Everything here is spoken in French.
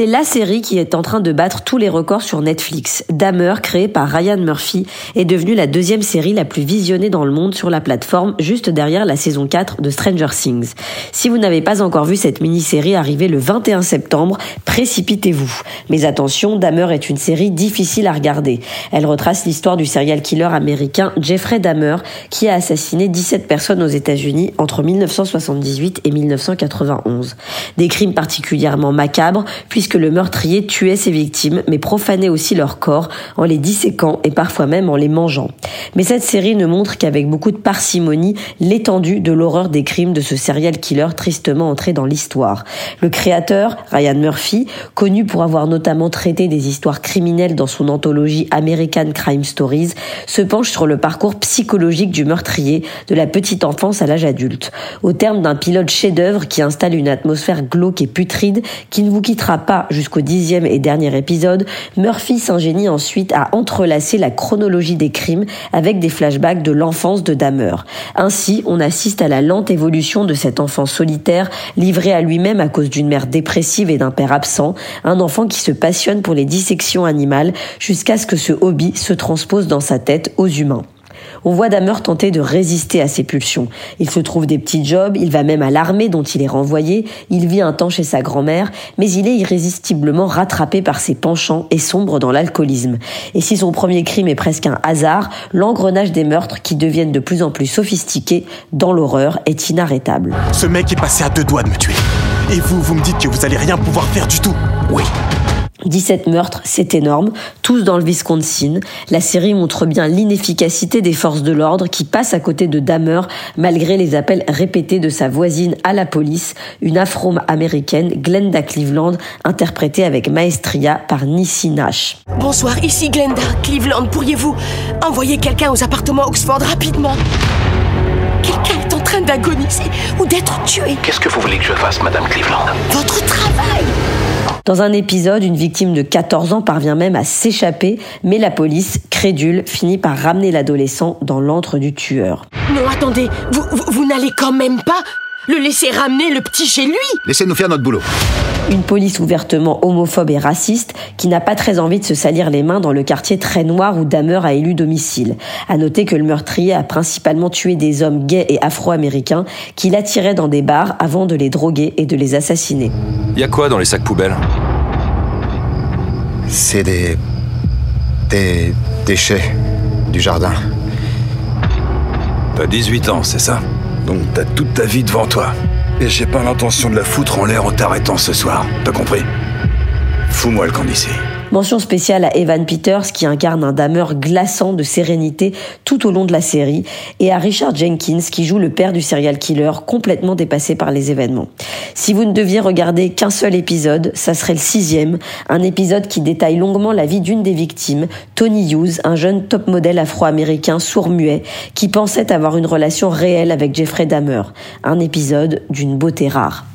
C'est la série qui est en train de battre tous les records sur Netflix. Dahmer, créé par Ryan Murphy, est devenue la deuxième série la plus visionnée dans le monde sur la plateforme, juste derrière la saison 4 de Stranger Things. Si vous n'avez pas encore vu cette mini-série arriver le 21 septembre, précipitez-vous. Mais attention, Dahmer est une série difficile à regarder. Elle retrace l'histoire du serial killer américain Jeffrey Dahmer, qui a assassiné 17 personnes aux États-Unis entre 1978 et 1991. Des crimes particulièrement macabres, puisque le meurtrier tuait ses victimes, mais profanait aussi leur corps en les disséquant et parfois même en les mangeant. Mais cette série ne montre qu'avec beaucoup de parcimonie l'étendue de l'horreur des crimes de ce serial killer tristement entré dans l'histoire. Le créateur, Ryan Murphy, connu pour avoir notamment traité des histoires criminelles dans son anthologie American Crime Stories, se penche sur le parcours psychologique du meurtrier de la petite enfance à l'âge adulte. Au terme d'un pilote chef-d'œuvre qui installe une atmosphère glauque et putride qui ne vous quittera pas jusqu'au dixième et dernier épisode, Murphy s'ingénie ensuite à entrelacer la chronologie des crimes avec des flashbacks de l'enfance de Dahmer. Ainsi, on assiste à la lente évolution de cet enfant solitaire, livré à lui-même à cause d'une mère dépressive et d'un père absent, un enfant qui se passionne pour les dissections animales jusqu'à ce que ce hobby se transpose dans sa tête aux humains. On voit Damer tenter de résister à ses pulsions. Il se trouve des petits jobs, il va même à l'armée dont il est renvoyé, il vit un temps chez sa grand-mère, mais il est irrésistiblement rattrapé par ses penchants et sombre dans l'alcoolisme. Et si son premier crime est presque un hasard, l'engrenage des meurtres qui deviennent de plus en plus sophistiqués dans l'horreur est inarrêtable. Ce mec est passé à deux doigts de me tuer. Et vous, vous me dites que vous allez rien pouvoir faire du tout Oui, 17 meurtres, c'est énorme, tous dans le Wisconsin. La série montre bien l'inefficacité des forces de l'ordre qui passent à côté de Dahmer malgré les appels répétés de sa voisine à la police, une afro-américaine, Glenda Cleveland, interprétée avec maestria par Nissi Nash. Bonsoir, ici Glenda Cleveland. Pourriez-vous envoyer quelqu'un aux appartements Oxford rapidement? Quelqu'un est en train d'agoniser ou d'être tué. Qu'est-ce que vous voulez que je fasse, Madame Cleveland? Votre travail dans un épisode, une victime de 14 ans parvient même à s'échapper, mais la police, crédule, finit par ramener l'adolescent dans l'antre du tueur. Non, attendez, vous, vous, vous n'allez quand même pas le laisser ramener le petit chez lui Laissez-nous faire notre boulot. Une police ouvertement homophobe et raciste qui n'a pas très envie de se salir les mains dans le quartier très noir où Dahmer a élu domicile. À noter que le meurtrier a principalement tué des hommes gays et afro-américains qu'il attirait dans des bars avant de les droguer et de les assassiner. Y a quoi dans les sacs poubelles? C'est des. des déchets du jardin. T'as 18 ans, c'est ça? Donc t'as toute ta vie devant toi. Et j'ai pas l'intention de la foutre en l'air en t'arrêtant ce soir. T'as compris? Fous-moi le camp d'ici. Mention spéciale à Evan Peters qui incarne un dameur glaçant de sérénité tout au long de la série et à Richard Jenkins qui joue le père du serial killer complètement dépassé par les événements. Si vous ne deviez regarder qu'un seul épisode, ça serait le sixième, un épisode qui détaille longuement la vie d'une des victimes, Tony Hughes, un jeune top modèle afro-américain sourd-muet qui pensait avoir une relation réelle avec Jeffrey Dahmer. Un épisode d'une beauté rare.